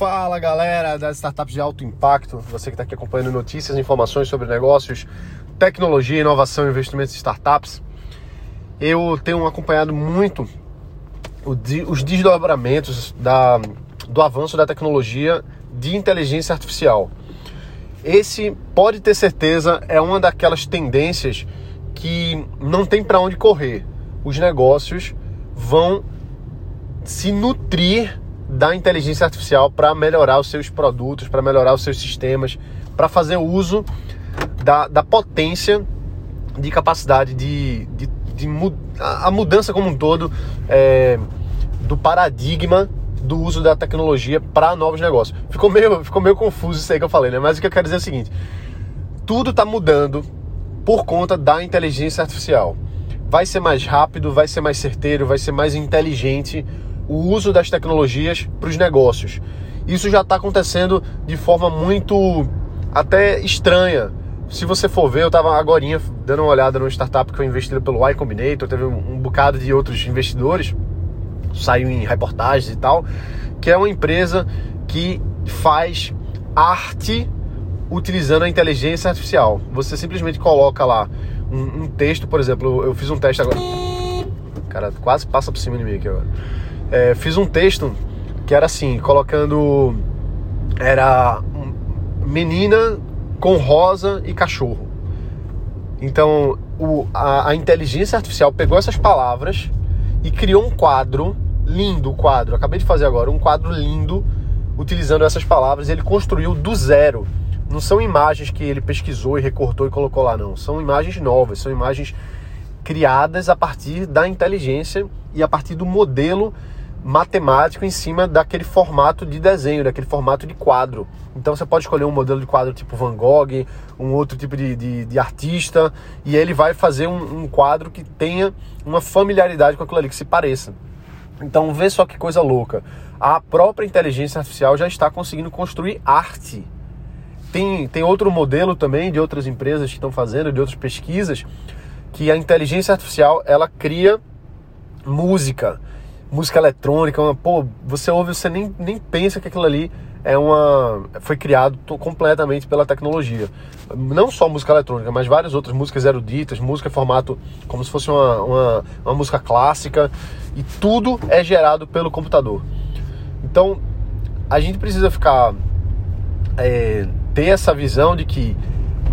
Fala galera das startups de alto impacto, você que está aqui acompanhando notícias informações sobre negócios, tecnologia, inovação investimentos em startups. Eu tenho acompanhado muito os desdobramentos da, do avanço da tecnologia de inteligência artificial. Esse, pode ter certeza, é uma daquelas tendências que não tem para onde correr. Os negócios vão se nutrir da inteligência artificial para melhorar os seus produtos, para melhorar os seus sistemas, para fazer uso da, da potência de capacidade de, de, de a mudança como um todo é, do paradigma do uso da tecnologia para novos negócios. Ficou meio, ficou meio confuso isso aí que eu falei, né? Mas o que eu quero dizer é o seguinte: tudo está mudando por conta da inteligência artificial. Vai ser mais rápido, vai ser mais certeiro, vai ser mais inteligente o uso das tecnologias para os negócios. Isso já está acontecendo de forma muito até estranha. Se você for ver, eu estava agora dando uma olhada numa startup que foi investida pelo Y Combinator, teve um, bocado de outros investidores, saiu em reportagens e tal, que é uma empresa que faz arte utilizando a inteligência artificial. Você simplesmente coloca lá um, um texto, por exemplo, eu fiz um teste agora. Cara, quase passa por cima de mim aqui agora é, fiz um texto que era assim, colocando era menina com rosa e cachorro. Então o, a, a, inteligência artificial pegou essas palavras e criou um quadro lindo, quadro. Acabei de fazer agora um quadro lindo utilizando essas palavras. Ele construiu do zero. Não são imagens que ele pesquisou e recortou e colocou lá, não. São imagens novas, são imagens criadas a partir da inteligência e a partir do modelo matemático em cima daquele formato de desenho, daquele formato de quadro. Então você pode escolher um modelo de quadro tipo Van Gogh, um outro tipo de, de, de artista, e ele vai fazer um, um, quadro que tenha uma familiaridade com aquilo ali, que se pareça. Então vê só que coisa louca. A própria inteligência artificial já está conseguindo construir arte. Tem, tem outro modelo também de outras empresas que estão fazendo, de outras pesquisas, que a inteligência artificial ela cria música música eletrônica, uma, pô, você ouve, você nem, nem pensa que aquilo ali é uma foi criado completamente pela tecnologia. Não só música eletrônica, mas várias outras músicas eruditas, música formato como se fosse uma, uma, uma música clássica, e tudo é gerado pelo computador. Então, a gente precisa ficar é, ter essa visão de que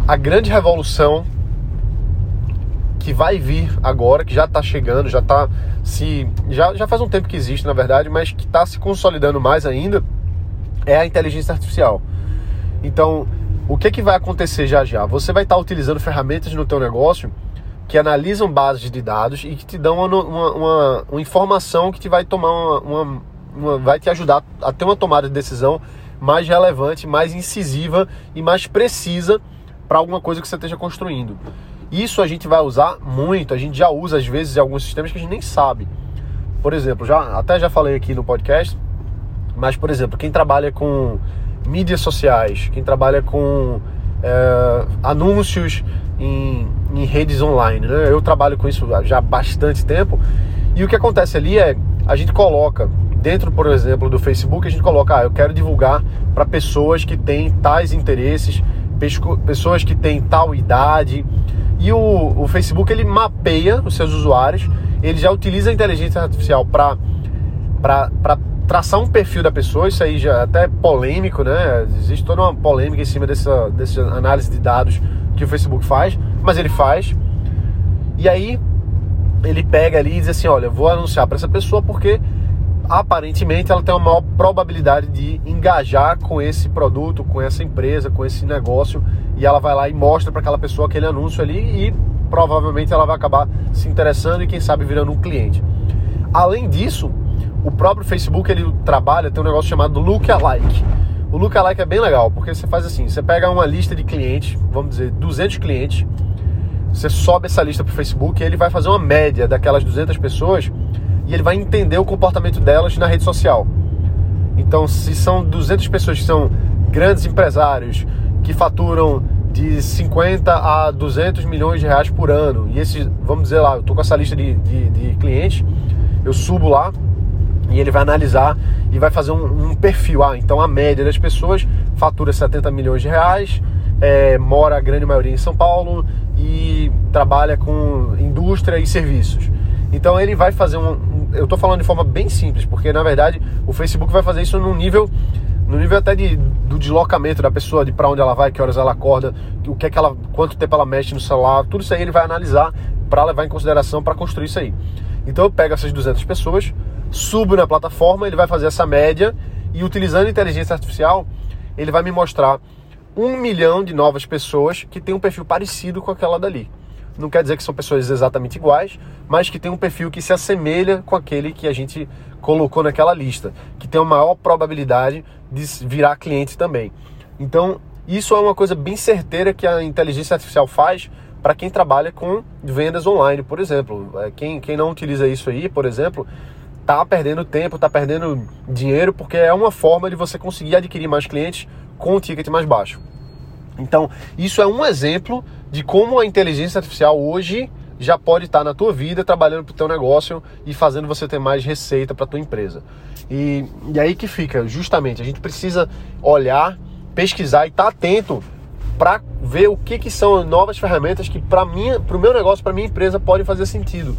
a grande revolução que vai vir agora, que já está chegando, já está se já, já faz um tempo que existe, na verdade, mas que está se consolidando mais ainda, é a inteligência artificial. Então, o que, que vai acontecer já já? Você vai estar tá utilizando ferramentas no teu negócio que analisam bases de dados e que te dão uma, uma, uma, uma informação que te vai tomar uma, uma, vai te ajudar a ter uma tomada de decisão mais relevante, mais incisiva e mais precisa para alguma coisa que você esteja construindo. Isso a gente vai usar muito, a gente já usa às vezes em alguns sistemas que a gente nem sabe. Por exemplo, já até já falei aqui no podcast, mas por exemplo, quem trabalha com mídias sociais, quem trabalha com é, anúncios em, em, redes online, né? Eu trabalho com isso já há bastante tempo. E o que acontece ali é a gente coloca dentro, por exemplo, do Facebook, a gente coloca, ah, eu quero divulgar para pessoas que têm tais interesses, pessoas que têm tal idade, e o, o Facebook ele mapeia os seus usuários, ele já utiliza a inteligência artificial para traçar um perfil da pessoa, isso aí já é até polêmico, né? Existe toda uma polêmica em cima dessa, dessa análise de dados que o Facebook faz, mas ele faz. E aí ele pega ali e diz assim: olha, vou anunciar para essa pessoa porque aparentemente ela tem uma maior probabilidade de engajar com esse produto, com essa empresa, com esse negócio, e ela vai lá e mostra para aquela pessoa aquele anúncio ali e provavelmente ela vai acabar se interessando e quem sabe virando um cliente. Além disso, o próprio Facebook ele trabalha, tem um negócio chamado Lookalike. O Lookalike é bem legal, porque você faz assim, você pega uma lista de clientes, vamos dizer, 200 clientes, você sobe essa lista para o Facebook e ele vai fazer uma média daquelas 200 pessoas e ele vai entender o comportamento delas na rede social. Então, se são 200 pessoas que são grandes empresários que faturam de 50 a 200 milhões de reais por ano, e esses, vamos dizer lá, eu tô com essa lista de, de, de clientes, eu subo lá e ele vai analisar e vai fazer um, um, perfil. Ah, então a média das pessoas fatura 70 milhões de reais, é, mora a grande maioria em São Paulo e trabalha com indústria e serviços. Então ele vai fazer um. Eu estou falando de forma bem simples, porque na verdade o Facebook vai fazer isso num nível no nível até de, do deslocamento da pessoa, de para onde ela vai, que horas ela acorda, o que é que ela, quanto tempo ela mexe no celular, tudo isso aí ele vai analisar para levar em consideração para construir isso aí. Então eu pego essas 200 pessoas, subo na plataforma, ele vai fazer essa média e utilizando inteligência artificial, ele vai me mostrar um milhão de novas pessoas que têm um perfil parecido com aquela dali. Não quer dizer que são pessoas exatamente iguais, mas que tem um perfil que se assemelha com aquele que a gente colocou naquela lista, que tem uma maior probabilidade de virar cliente também. Então, isso é uma coisa bem certeira que a inteligência artificial faz para quem trabalha com vendas online, por exemplo. É, quem, quem não utiliza isso aí, por exemplo, tá perdendo tempo, tá perdendo dinheiro, porque é uma forma de você conseguir adquirir mais clientes com um ticket mais baixo. Então, isso é um exemplo de como a inteligência artificial hoje já pode estar na tua vida, trabalhando para o teu negócio e fazendo você ter mais receita para tua empresa. E, e aí que fica, justamente, a gente precisa olhar, pesquisar e estar tá atento para ver o que, que são novas ferramentas que para o meu negócio, para minha empresa, podem fazer sentido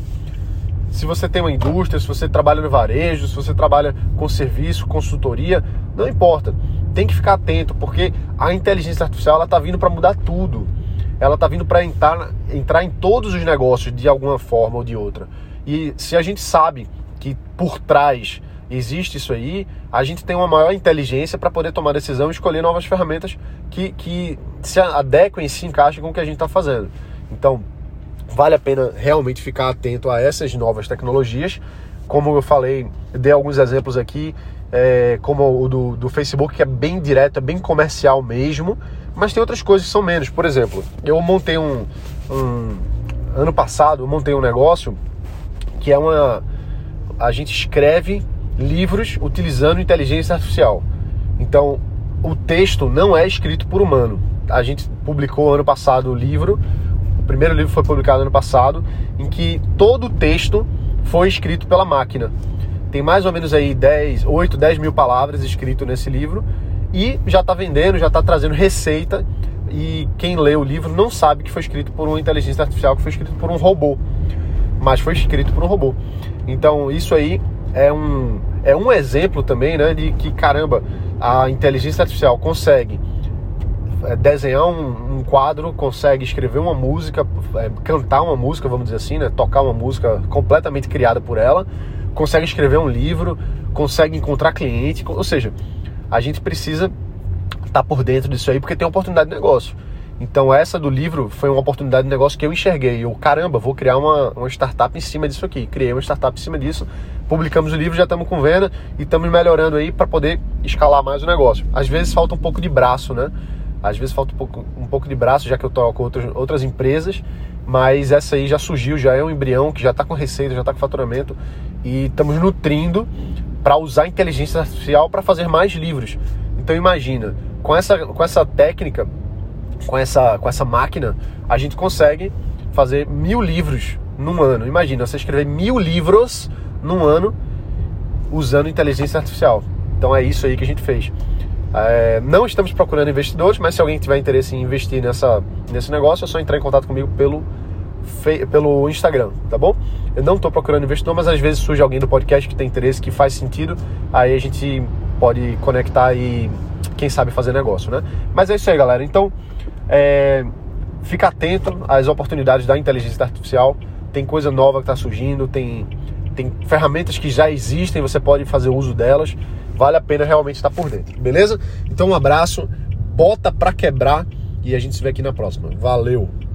se você tem uma indústria, se você trabalha no varejo, se você trabalha com serviço, consultoria, não importa. Tem que ficar atento, porque a inteligência artificial ela está vindo para mudar tudo. Ela está vindo para entrar, entrar em todos os negócios de alguma forma ou de outra. E se a gente sabe que por trás existe isso aí, a gente tem uma maior inteligência para poder tomar decisão e escolher novas ferramentas que, que se adequem e se encaixem com o que a gente está fazendo. Então, vale a pena realmente ficar atento a essas novas tecnologias. Como eu falei, dei alguns exemplos aqui, é, como o do, do, Facebook, que é bem direto, é bem comercial mesmo, mas tem outras coisas que são menos. Por exemplo, eu montei um, um ano passado, eu montei um negócio que é uma. A gente escreve livros utilizando inteligência artificial. Então, o texto não é escrito por humano. A gente publicou ano passado o livro primeiro livro foi publicado ano passado, em que todo o texto foi escrito pela máquina. Tem mais ou menos aí 10, 8, 10 mil palavras escrito nesse livro e já está vendendo, já está trazendo receita e quem lê o livro não sabe que foi escrito por uma inteligência artificial, que foi escrito por um robô, mas foi escrito por um robô. Então isso aí é um, é um exemplo também né, de que, caramba, a inteligência artificial consegue é, desenhar um, um, quadro, consegue escrever uma música, é, cantar uma música, vamos dizer assim, né? tocar uma música completamente criada por ela, consegue escrever um livro, consegue encontrar cliente, ou seja, a gente precisa estar tá por dentro disso aí porque tem oportunidade de negócio. Então essa do livro foi uma oportunidade de negócio que eu enxerguei. Eu, caramba, vou criar uma, uma startup em cima disso aqui. Criei uma startup em cima disso, publicamos o livro, já estamos com venda e estamos melhorando aí para poder escalar mais o negócio. Às vezes falta um pouco de braço, né? Às vezes falta um pouco, um pouco de braço, já que eu toco outras, outras empresas, mas essa aí já surgiu, já é um embrião que já está com receita, já está com faturamento e estamos nutrindo para usar a inteligência artificial para fazer mais livros. Então imagina, com essa, com essa técnica, com essa, com essa máquina, a gente consegue fazer mil livros num ano. Imagina, você escrever mil livros num ano usando inteligência artificial. Então é isso aí que a gente fez. É, não estamos procurando investidores, mas se alguém tiver interesse em investir nessa, nesse negócio, é só entrar em contato comigo pelo, pelo Instagram, tá bom? Eu não estou procurando investidor, mas às vezes surge alguém do podcast que tem interesse, que faz sentido, aí a gente pode conectar e, quem sabe, fazer negócio, né? Mas é isso aí, galera. Então, é, fica atento às oportunidades da inteligência artificial. Tem coisa nova que está surgindo, tem, tem ferramentas que já existem, você pode fazer uso delas vale a pena realmente estar por dentro, beleza? Então um abraço, bota pra quebrar e a gente se vê aqui na próxima. Valeu!